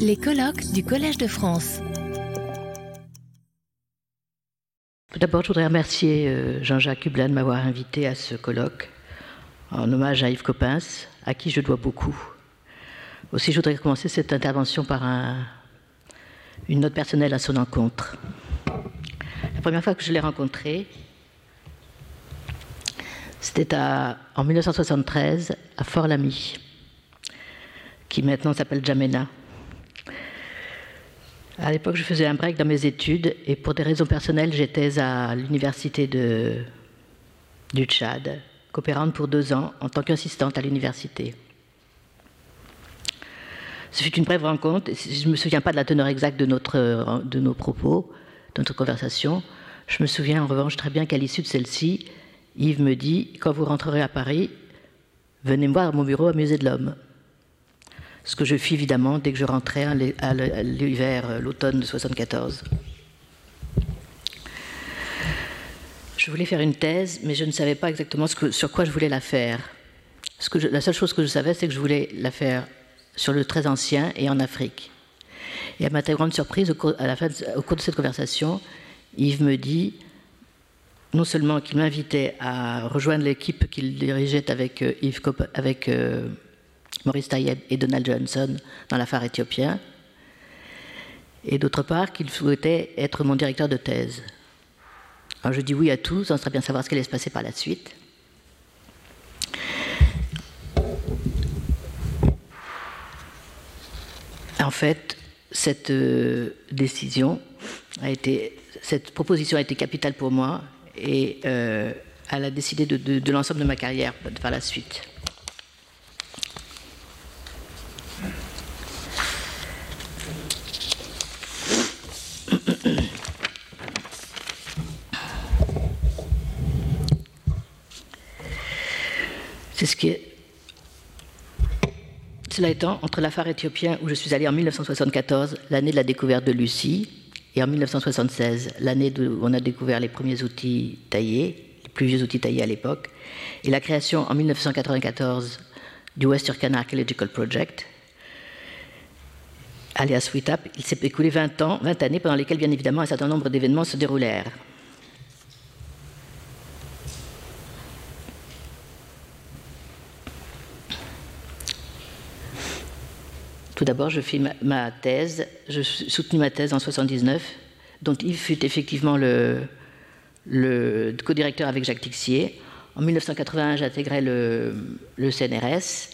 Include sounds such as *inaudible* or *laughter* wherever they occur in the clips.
Les colloques du Collège de France. Tout d'abord, je voudrais remercier euh, Jean-Jacques Hublin de m'avoir invité à ce colloque en hommage à Yves Coppens, à qui je dois beaucoup. Aussi, je voudrais commencer cette intervention par une note personnelle à son encontre. La première fois que je l'ai rencontré, c'était en 1973 à Fort-Lamy, qui maintenant s'appelle Jamena. À l'époque, je faisais un break dans mes études et pour des raisons personnelles, j'étais à l'université du Tchad, coopérante pour deux ans en tant qu'assistante à l'université. Ce fut une brève rencontre. Je ne me souviens pas de la teneur exacte de, de nos propos, de notre conversation. Je me souviens en revanche très bien qu'à l'issue de celle-ci, Yves me dit Quand vous rentrerez à Paris, venez me voir à mon bureau à Musée de l'Homme. Ce que je fis évidemment dès que je rentrais à l'hiver, euh, l'automne de 74. Je voulais faire une thèse, mais je ne savais pas exactement sur quoi je voulais la faire. La seule chose que je savais, c'est que je voulais la faire sur le très ancien et en Afrique. Et à ma très grande surprise, au cours de cette conversation, Yves me dit non seulement qu'il m'invitait à rejoindre l'équipe qu'il dirigeait avec, euh, Yves avec euh, Maurice Tayeb et Donald Johnson dans l'affaire éthiopien, et d'autre part qu'il souhaitait être mon directeur de thèse. Alors je dis oui à tout, on serait bien savoir ce qui allait se passer par la suite. En fait, cette euh, décision a été, cette proposition a été capitale pour moi et euh, elle a décidé de, l'ensemble de ma carrière par la suite. C'est ce qui est cela étant, entre l'affaire éthiopien où je suis allé en 1974, l'année de la découverte de Lucie, et en 1976, l'année où on a découvert les premiers outils taillés, les plus vieux outils taillés à l'époque, et la création en 1994 du West Turkana Archaeological Project, alias WITAP, il s'est écoulé 20 ans, 20 années pendant lesquelles, bien évidemment, un certain nombre d'événements se déroulèrent. Tout d'abord, je fis ma, thèse, je soutenu ma thèse en 79, dont Yves fut effectivement le, co-directeur avec Jacques Tixier. En 1981, j'intégrais le, CNRS.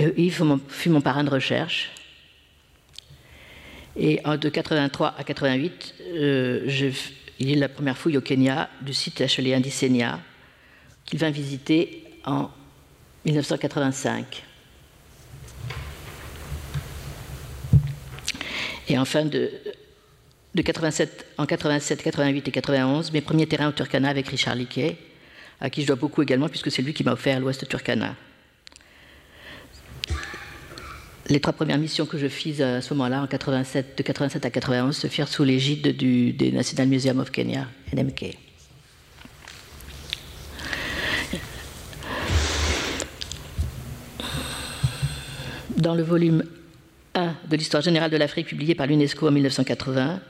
Et Yves fut mon, parrain de recherche. Et de 83 à 88, euh, il est la première fouille au Kenya du site HLE Indicenia qu'il vint visiter en 1985. Et enfin, de, de 87, en 87, 88 et 91, mes premiers terrains au Turkana avec Richard Liquet, à qui je dois beaucoup également, puisque c'est lui qui m'a offert l'Ouest Turkana. Les trois premières missions que je fis à ce moment-là, en 87, de 87 à 91, se firent sous l'égide du, des National Museum of Kenya, NMK. Dans le volume 1 de l'histoire générale de l'Afrique publié par l'UNESCO en 1980,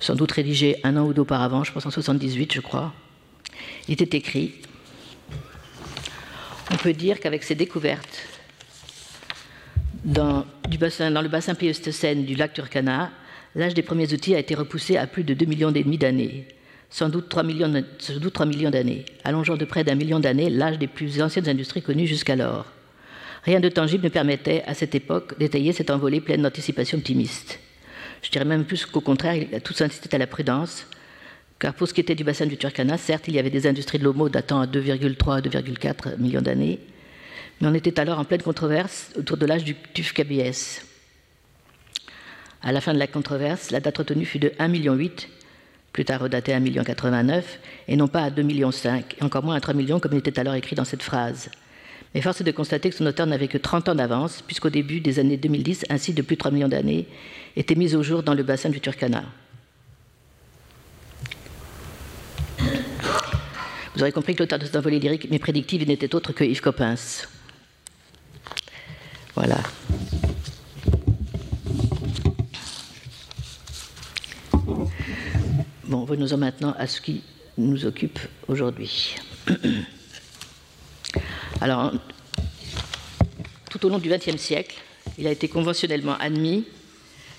sans doute rédigé un an ou deux auparavant, je pense en 78, je crois, il était écrit. On peut dire qu'avec ces découvertes dans, du bassin, dans le bassin Pléistocène du lac Turkana, l'âge des premiers outils a été repoussé à plus de 2 millions et demi d'années, sans doute 3 millions, sans doute 3 millions d'années, allongeant de près d'un million d'années l'âge des plus anciennes industries connues jusqu'alors. Rien de tangible ne permettait à cette époque d'étayer cette envolée pleine d'anticipation optimiste. Je dirais même plus qu'au contraire, tout insisté à la prudence, car pour ce qui était du bassin du Turkana, certes, il y avait des industries de l'homo datant à 2,3 à 2,4 millions d'années, mais on était alors en pleine controverse autour de l'âge du tuf KBS. À la fin de la controverse, la date retenue fut de 1,8 million, plus tard redatée à 1,89 million, et non pas à 2,5 millions, et encore moins à 3 millions comme il était alors écrit dans cette phrase. Mais force est de constater que son auteur n'avait que 30 ans d'avance, puisqu'au début des années 2010, un site de plus de 3 millions d'années était mis au jour dans le bassin du Turkana. Vous aurez compris que l'auteur de cet envolé lyrique, mais prédictif, n'était autre que Yves Coppens. Voilà. Bon, venons-en maintenant à ce qui nous occupe aujourd'hui. *clears throat* Alors, tout au long du XXe siècle, il a été conventionnellement admis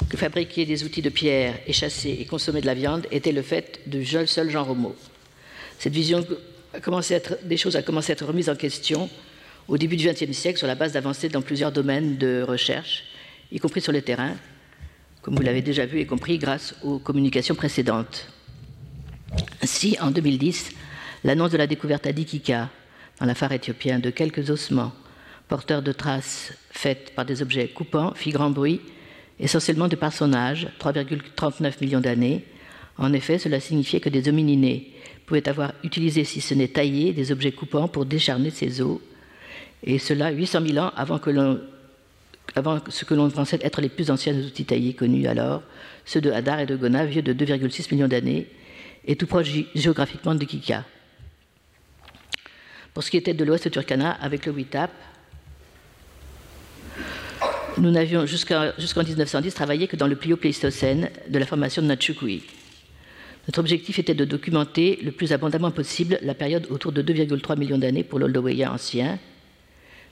que fabriquer des outils de pierre et chasser et consommer de la viande était le fait du seul Jean Homo. Cette vision a commencé à être, des choses a commencé à être remise en question au début du XXe siècle sur la base d'avancées dans plusieurs domaines de recherche, y compris sur le terrain, comme vous l'avez déjà vu et compris grâce aux communications précédentes. Ainsi, en 2010, l'annonce de la découverte à Dikika, dans phare éthiopien, de quelques ossements porteurs de traces faites par des objets coupants fit grand bruit, essentiellement de par son âge, 3,39 millions d'années. En effet, cela signifiait que des homininés pouvaient avoir utilisé, si ce n'est taillé, des objets coupants pour décharner ces os, et cela 800 000 ans avant, que avant ce que l'on pensait être les plus anciens outils taillés connus alors, ceux de Hadar et de Gona, vieux de 2,6 millions d'années, et tout proche géographiquement de Kika. Pour ce qui était de l'ouest Turkana, avec le Witap, nous n'avions jusqu'en 1910 travaillé que dans le Plio-Pléistocène de la formation de Natchukui. Notre objectif était de documenter le plus abondamment possible la période autour de 2,3 millions d'années pour l'Oldoweya ancien,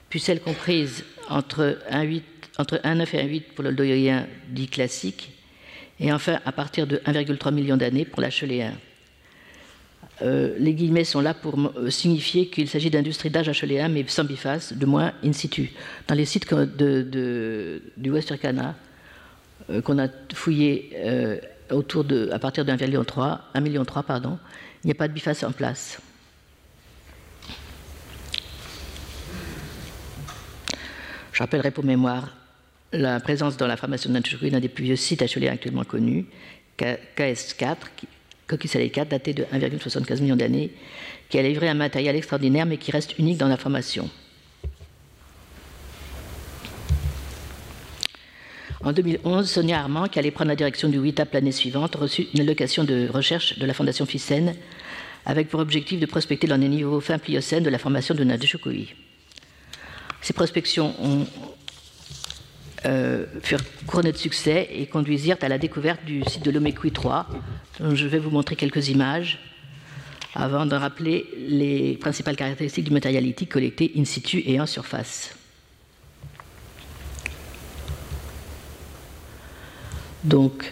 puis celle comprise entre 1,9 et 1,8 pour l'Oldoweya dit classique, et enfin à partir de 1,3 million d'années pour l'acheléen. Euh, les guillemets sont là pour euh, signifier qu'il s'agit d'industrie d'âge acheléen, mais sans biface, de moins in situ. Dans les sites du West Turkana, euh, qu'on a fouillés autour de, à partir de 1,3 million, 1 million pardon, il n'y a pas de biface en place. Je rappellerai pour mémoire la présence dans la formation de d'un des plus vieux sites acheléens actuellement connus, KS4, Coquille 4, daté de 1,75 million d'années, qui a livré un matériel extraordinaire mais qui reste unique dans la formation. En 2011, Sonia Armand, qui allait prendre la direction du WITAP l'année suivante, reçut une allocation de recherche de la Fondation Fissen avec pour objectif de prospecter dans les niveaux fin pliocène de la formation de Nadeshokui. Ces prospections ont euh, furent couronnées de succès et conduisirent à la découverte du site de l'Omekui 3, dont je vais vous montrer quelques images avant de rappeler les principales caractéristiques du matériel lithique collecté in situ et en surface. Donc,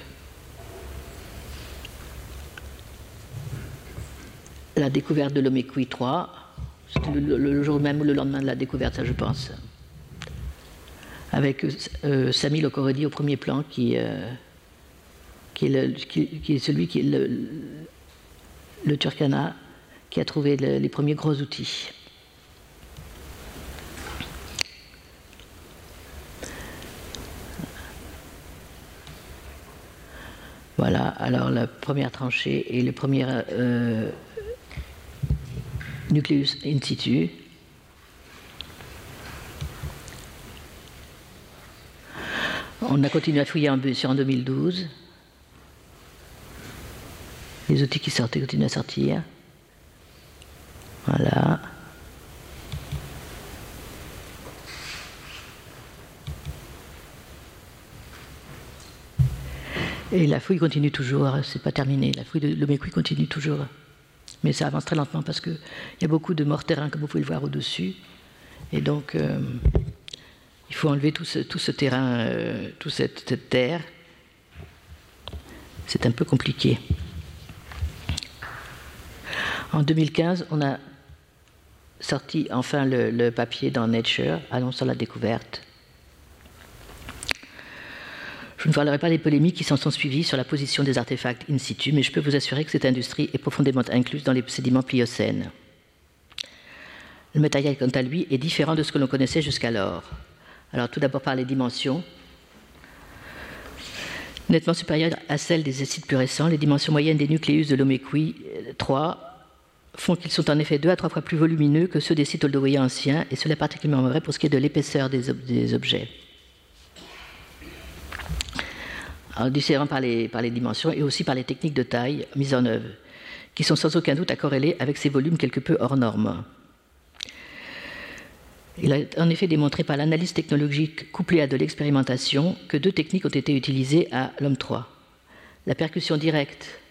la découverte de l'Omekui 3, c'était le, jour même ou le lendemain de la découverte, ça je pense avec euh, Sami Lokorodi au premier plan, qui, euh, qui, est celui qui est le, le Turkana, qui a trouvé les premiers gros outils. Voilà, alors la première tranchée et le premier euh, nucléus in situ. On a continué à fouiller en bus en 2012. Les outils qui sortaient continuent à sortir. Voilà. Et la fouille continue toujours, c'est pas terminé. La fouille de l'Omekui continue toujours. Mais ça avance très lentement parce qu'il y a beaucoup de morts terrain, comme vous pouvez le voir au-dessus. Et donc, euh, il faut enlever tout ce, terrain, euh, toute cette, terre. C'est un peu compliqué. En 2015, on a sorti enfin le, papier dans Nature annonçant la découverte. Je ne parlerai pas des polémiques qui s'en sont suivies sur la position des artefacts in situ, mais je peux vous assurer que cette industrie est profondément incluse dans les sédiments pliocènes. Le matériel, quant à lui, est différent de ce que l'on connaissait jusqu'alors. Alors tout d'abord par les dimensions. Nettement supérieures à celles des sites plus récents, les dimensions moyennes des nucléus de l'Omekwi 3 euh, font qu'ils sont en effet deux à trois fois plus volumineux que ceux des sites oldowoyens anciens, et cela est particulièrement vrai pour ce qui est de l'épaisseur des, objets. Alors, différents par les, par les dimensions et aussi par les techniques de taille mises en œuvre, qui sont sans aucun doute à corréler avec ces volumes quelque peu hors normes. Il a en effet démontré par l'analyse technologique couplée à de l'expérimentation que deux techniques ont été utilisées à l'homme 3. La percussion directe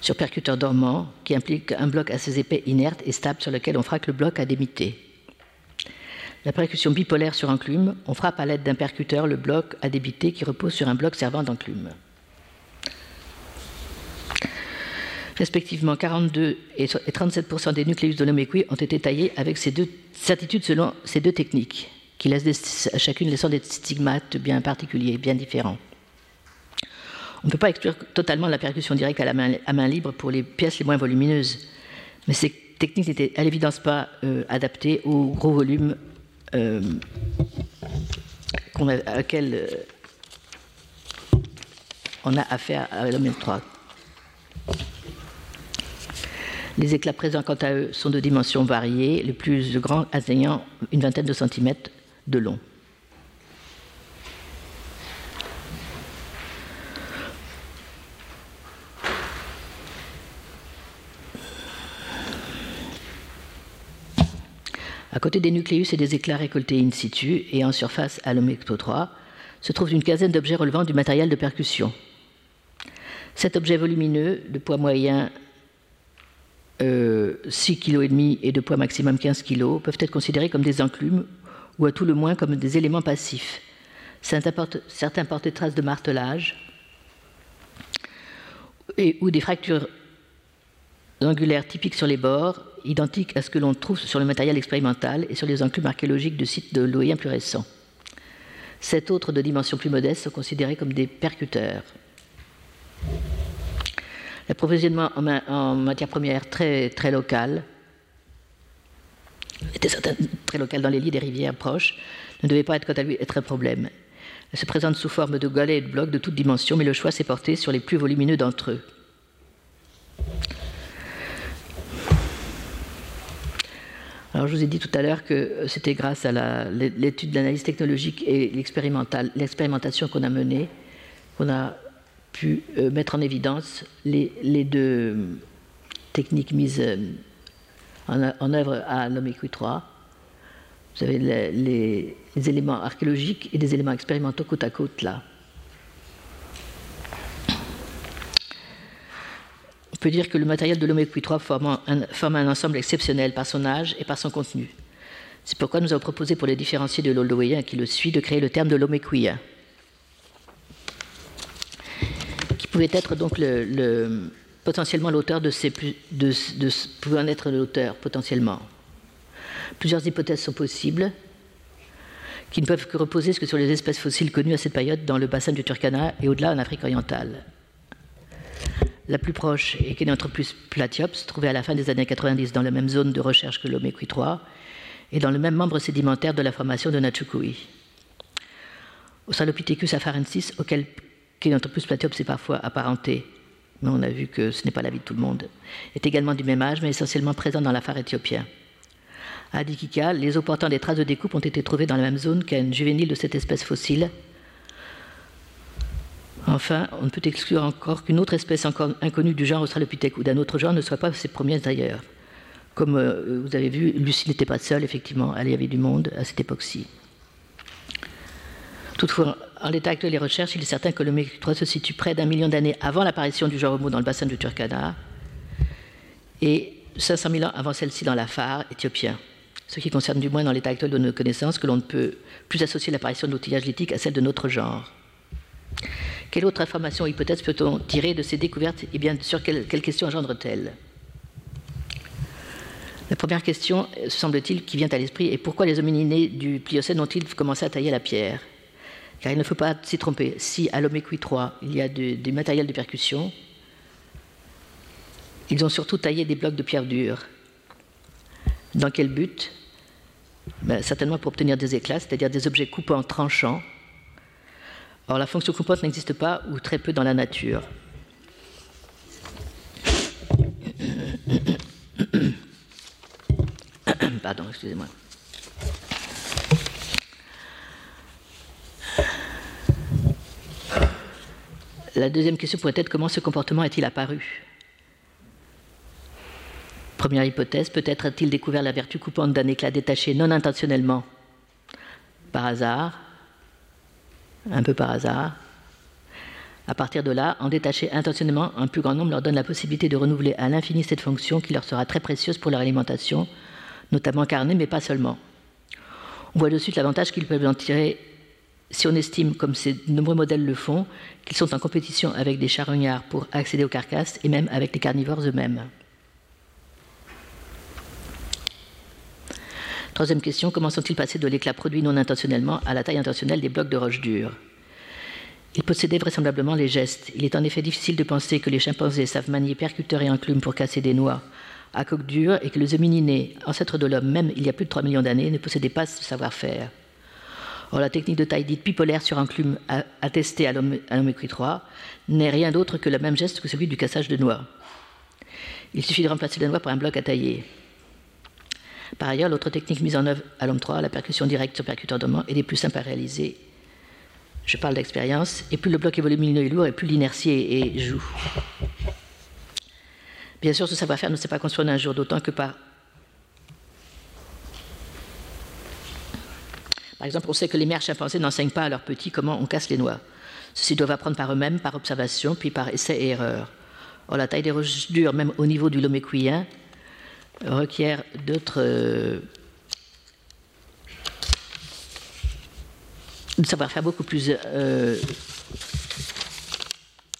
sur percuteur dormant, qui implique un bloc assez épais, inerte et stable sur lequel on frappe le bloc à démité. La percussion bipolaire sur enclume, on frappe à l'aide d'un percuteur le bloc à débiter qui repose sur un bloc servant d'enclume. Respectivement, 42 et 37% des nucléus de l'oméqui ont été taillés avec ces deux certitudes selon ces deux techniques, qui laissent chacune laissant des stigmates bien particuliers, bien différents. On ne peut pas exclure totalement la percussion directe à, la main, à main, libre pour les pièces les moins volumineuses, mais ces techniques n'étaient à l'évidence pas euh, adaptées au gros volume euh, à laquelle euh, on a affaire à l'homme 3. Les éclats présents, quant à eux, sont de dimensions variées, les plus grands atteignant une vingtaine de centimètres de long. À côté des nucléus et des éclats récoltés in situ et en surface à l'Omecto 3, se trouve une quinzaine d'objets relevant du matériel de percussion. Cet objet volumineux, de poids moyen 6 euh, kg et de poids maximum 15 kg, peuvent être considérés comme des enclumes ou à tout le moins comme des éléments passifs. Certains portent, des traces de martelage ou des fractures angulaires typiques sur les bords, identiques à ce que l'on trouve sur le matériel expérimental et sur les enclumes archéologiques de sites de l'Oyen plus récents. Sept autres de dimensions plus modestes sont considérés comme des percuteurs. L'approvisionnement en, en matière première très, très local, était très local dans les lits des rivières proches, ne devait pas être quant à lui être un problème. Elle se présente sous forme de galets et de blocs de toutes dimensions, mais le choix s'est porté sur les plus volumineux d'entre eux. Alors, je vous ai dit tout à l'heure que c'était grâce à l'étude d'analyse technologique et l'expérimentation qu'on a menée qu'on a pu euh, mettre en évidence les, deux techniques mises euh, en, œuvre à 3. Vous avez les, éléments archéologiques et des éléments expérimentaux côte à côte là. On peut dire que le matériel de 3 forme un, ensemble exceptionnel par son âge et par son contenu. C'est pourquoi nous avons proposé pour les différencier de l'Oldoéen qui le suit de créer le terme de l'Omequien. Pouvait être donc le, potentiellement l'auteur de ces en être l'auteur potentiellement. Plusieurs hypothèses sont possibles, qui ne peuvent que reposer sur les espèces fossiles connues à cette période dans le bassin du Turkana et au-delà en Afrique orientale. La plus proche est Kenanthropus platyops, trouvée à la fin des années 90 dans la même zone de recherche que l'Omequi 3 et dans le même membre sédimentaire de la formation de Nachukui. Australopithecus afarensis, auquel platyops est parfois apparenté, mais on a vu que ce n'est pas l'avis de tout le monde, est également du même âge, mais essentiellement présent dans la phare éthiopien. À Adikika, les os portant des traces de découpe ont été trouvés dans la même zone qu'un juvénile de cette espèce fossile. Enfin, on ne peut exclure encore qu'une autre espèce encore inconnue du genre Australopithèque ou d'un autre genre ne soit pas ses premiers d'ailleurs. Comme euh, vous avez vu, Lucie n'était pas seule, effectivement, elle y avait du monde à cette époque-ci. Toutefois, en l'état actuel des recherches, il est certain que le 3 se situe près d'un million d'années avant l'apparition du genre Homo dans le bassin du Turkana et 500 000 ans avant celle-ci dans la phare éthiopien, ce qui concerne du moins dans l'état actuel de nos connaissances que l'on ne peut plus associer l'apparition de l'outillage lithique à celle de notre genre. Quelle autre information ou hypothèse peut-on tirer de ces découvertes? Et bien sur quelles quelle questions engendre-t-elle? La première question, semble-t-il, qui vient à l'esprit est pourquoi les homininés du Pliocène ont-ils commencé à tailler la pierre? Car il ne faut pas s'y tromper. Si à l'Omequi 3, il y a du matériel de percussion, ils ont surtout taillé des blocs de pierre dure. Dans quel but? Ben, Certainement pour obtenir des éclats, c'est-à-dire des objets coupants tranchants. Or, la fonction coupante n'existe pas ou très peu dans la nature. *coughs* Pardon, excusez-moi. La deuxième question pourrait être comment ce comportement est-il apparu? Première hypothèse, peut-être a-t-il découvert la vertu coupante d'un éclat détaché non intentionnellement, par hasard, un peu par hasard, À partir de là, en détacher intentionnellement un plus grand nombre leur donne la possibilité de renouveler à l'infini cette fonction qui leur sera très précieuse pour leur alimentation, notamment carnée, mais pas seulement. On voit de suite l'avantage qu'ils peuvent en tirer si on estime, comme ces nombreux modèles le font, qu'ils sont en compétition avec des charognards pour accéder aux carcasses et même avec les carnivores eux-mêmes. Troisième question, comment sont-ils passés de l'éclat produit non intentionnellement à la taille intentionnelle des blocs de roche dure Ils possédaient vraisemblablement les gestes. Il est en effet difficile de penser que les chimpanzés savent manier percuteurs et enclumes pour casser des noix à coque dure et que les homininés, ancêtres de l'homme, même il y a plus de 3 millions d'années, ne possédaient pas ce savoir-faire. Or, la technique de taille dite bipolaire sur enclume attestée à l'homme 3 n'est rien d'autre que le même geste que celui du cassage de noix. Il suffit de remplacer la noix par un bloc à tailler. Par ailleurs, l'autre technique mise en œuvre à l'homme 3, la percussion directe sur percuteur dormant, est des plus simples à réaliser. Je parle d'expérience. Et plus le bloc est volumineux et lourd, et plus l'inertie et joue. Bien sûr, ce savoir-faire ne s'est pas construit en un jour, d'autant que par. Par exemple, on sait que les mères chimpanzés n'enseignent pas à leurs petits comment on casse les noix. Ceux-ci doivent apprendre par eux-mêmes, par observation, puis par essai et erreur. Or, la taille des roches dures, même au niveau du loméquien, requiert d'autres euh, savoir-faire beaucoup plus euh,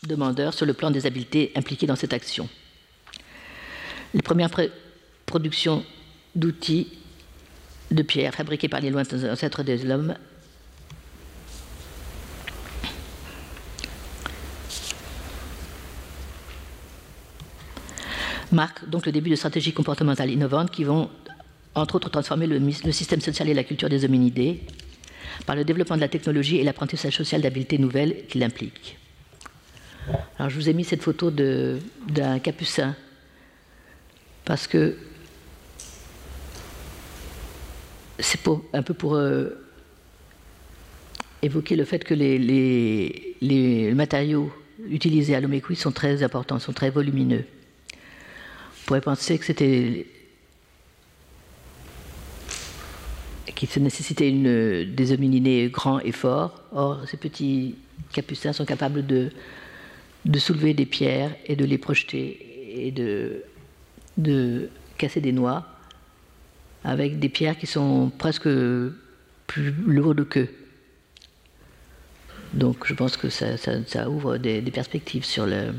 demandeur sur le plan des habiletés impliquées dans cette action. Les premières productions d'outils de pierre fabriqués par les lointains ancêtres des hommes marquent donc le début de stratégies comportementales innovantes qui vont, entre autres, transformer le, système social et la culture des hominidés par le développement de la technologie et l'apprentissage social d'habiletés nouvelles qu'il implique. Alors, je vous ai mis cette photo d'un capucin parce que c'est un peu pour euh, évoquer le fait que les, matériaux utilisés à l'Omékoui sont très importants, sont très volumineux pourrait penser que c'était qu'il nécessitait une, des homininés grands et forts. Or, ces petits capucins sont capables de, de soulever des pierres et de les projeter et de, de casser des noix avec des pierres qui sont presque plus lourdes qu'eux. Donc je pense que ça, ouvre des, perspectives sur les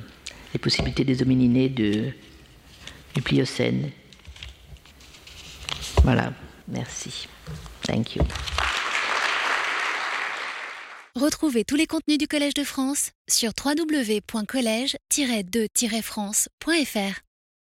possibilités des homininés du Pliocène. Voilà, merci. Thank you. Retrouvez tous les contenus du Collège de France sur www.colège-2-france.fr.